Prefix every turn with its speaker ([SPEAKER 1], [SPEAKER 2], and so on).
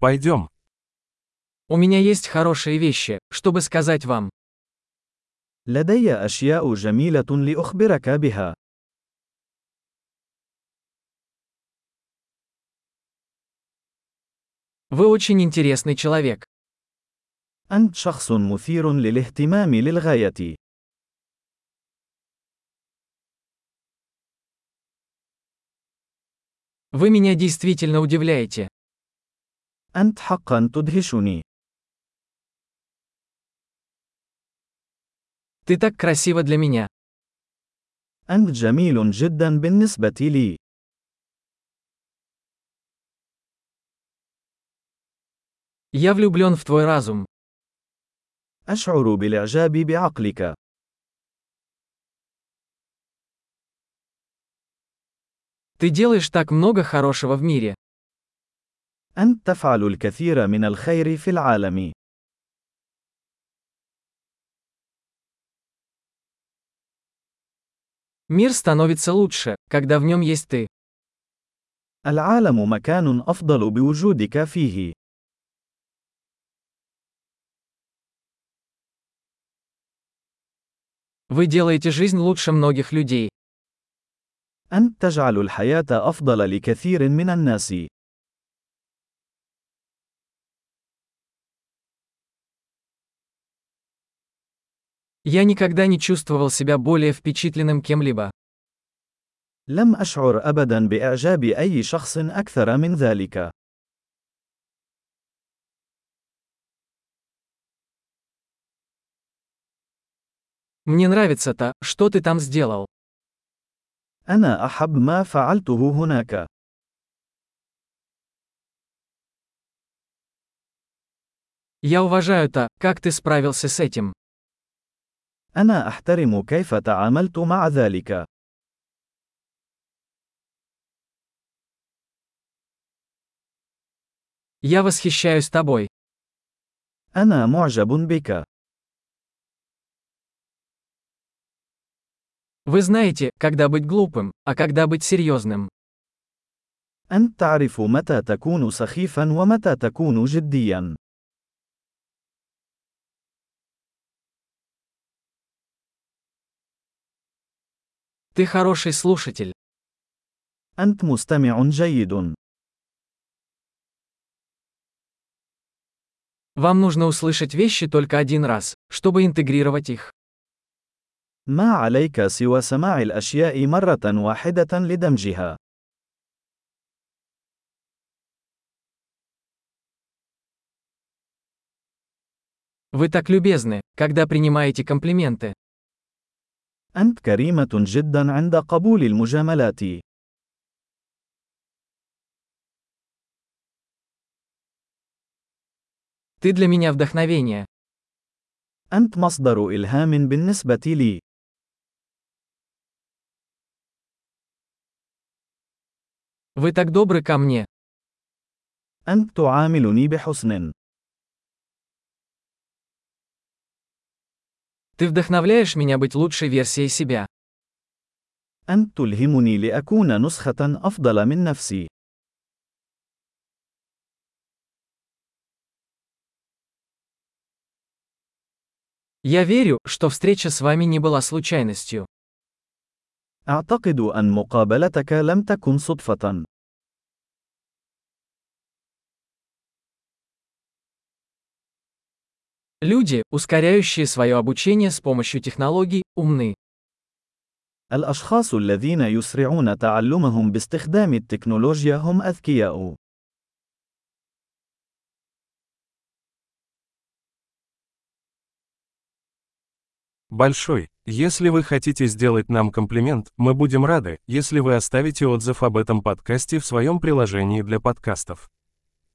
[SPEAKER 1] Пойдем.
[SPEAKER 2] У меня есть хорошие вещи, чтобы сказать вам.
[SPEAKER 3] لدي أشياء جميلة لأخبرك بها.
[SPEAKER 2] Вы очень интересный человек.
[SPEAKER 3] أنت شخص مثير للاهتمام للغاية.
[SPEAKER 2] Вы меня действительно удивляете.
[SPEAKER 3] أنت حقا تدهشني.
[SPEAKER 2] Ты так красива для меня.
[SPEAKER 3] أنت جميل جدا بالنسبة لي.
[SPEAKER 2] Я влюблен в твой разум.
[SPEAKER 3] أشعر بالإعجاب بعقلك.
[SPEAKER 2] Ты делаешь так много хорошего в мире.
[SPEAKER 3] أنت تفعل الكثير من الخير في العالم.
[SPEAKER 2] Мир становится лучше, когда в нем есть ты.
[SPEAKER 3] العالم مكان أفضل بوجودك فيه.
[SPEAKER 2] Вы делаете жизнь лучше многих людей.
[SPEAKER 3] أنت تجعل الحياة أفضل لكثير من الناس.
[SPEAKER 2] Я никогда не чувствовал себя более впечатленным кем-либо.
[SPEAKER 3] لم أشعر أبدا بإعجاب أي شخص أكثر من ذلك.
[SPEAKER 2] Мне нравится то, что ты там сделал.
[SPEAKER 3] أنا أحب ما فعلته هناك.
[SPEAKER 2] Я уважаю то, как ты справился с этим.
[SPEAKER 3] أنا أحترم كيف تعاملت مع ذلك.
[SPEAKER 2] Я восхищаюсь тобой.
[SPEAKER 3] أنا معجب بك.
[SPEAKER 2] Вы знаете, когда быть глупым, а когда быть серьезным.
[SPEAKER 3] أنت تعرف متى تكون سخيفا ومتى تكون جديا.
[SPEAKER 2] Ты хороший слушатель.
[SPEAKER 3] أنت مستمع جيد.
[SPEAKER 2] Вам нужно услышать вещи только один раз, чтобы интегрировать их.
[SPEAKER 3] ما عليك سوى سماع الأشياء مرة واحدة لدمجها.
[SPEAKER 2] Вы так любезны, когда принимаете комплименты.
[SPEAKER 3] أنت كريمة جدا عند قبول المجاملات.
[SPEAKER 2] Ты для меня вдохновение.
[SPEAKER 3] أنت مصدر إلهام بالنسبة لي.
[SPEAKER 2] Вы так добры ко мне.
[SPEAKER 3] أنت تعاملني بحسن.
[SPEAKER 2] Ты вдохновляешь меня быть лучшей версией себя.
[SPEAKER 3] أنت تلهمني لأكون نسخة أفضل من نفسي.
[SPEAKER 2] Я верю, что встреча с вами не была случайностью.
[SPEAKER 3] أعتقد أن مقابلتك لم تكن صدفة.
[SPEAKER 2] Люди, ускоряющие свое обучение с помощью технологий, умны.
[SPEAKER 3] الأشخاص الذين يسرعون تعلمهم باستخدام التكنولوجيا هم أذكياء.
[SPEAKER 1] Большой. Если вы хотите сделать нам комплимент, мы будем рады, если вы оставите отзыв об этом подкасте в своем приложении для подкастов.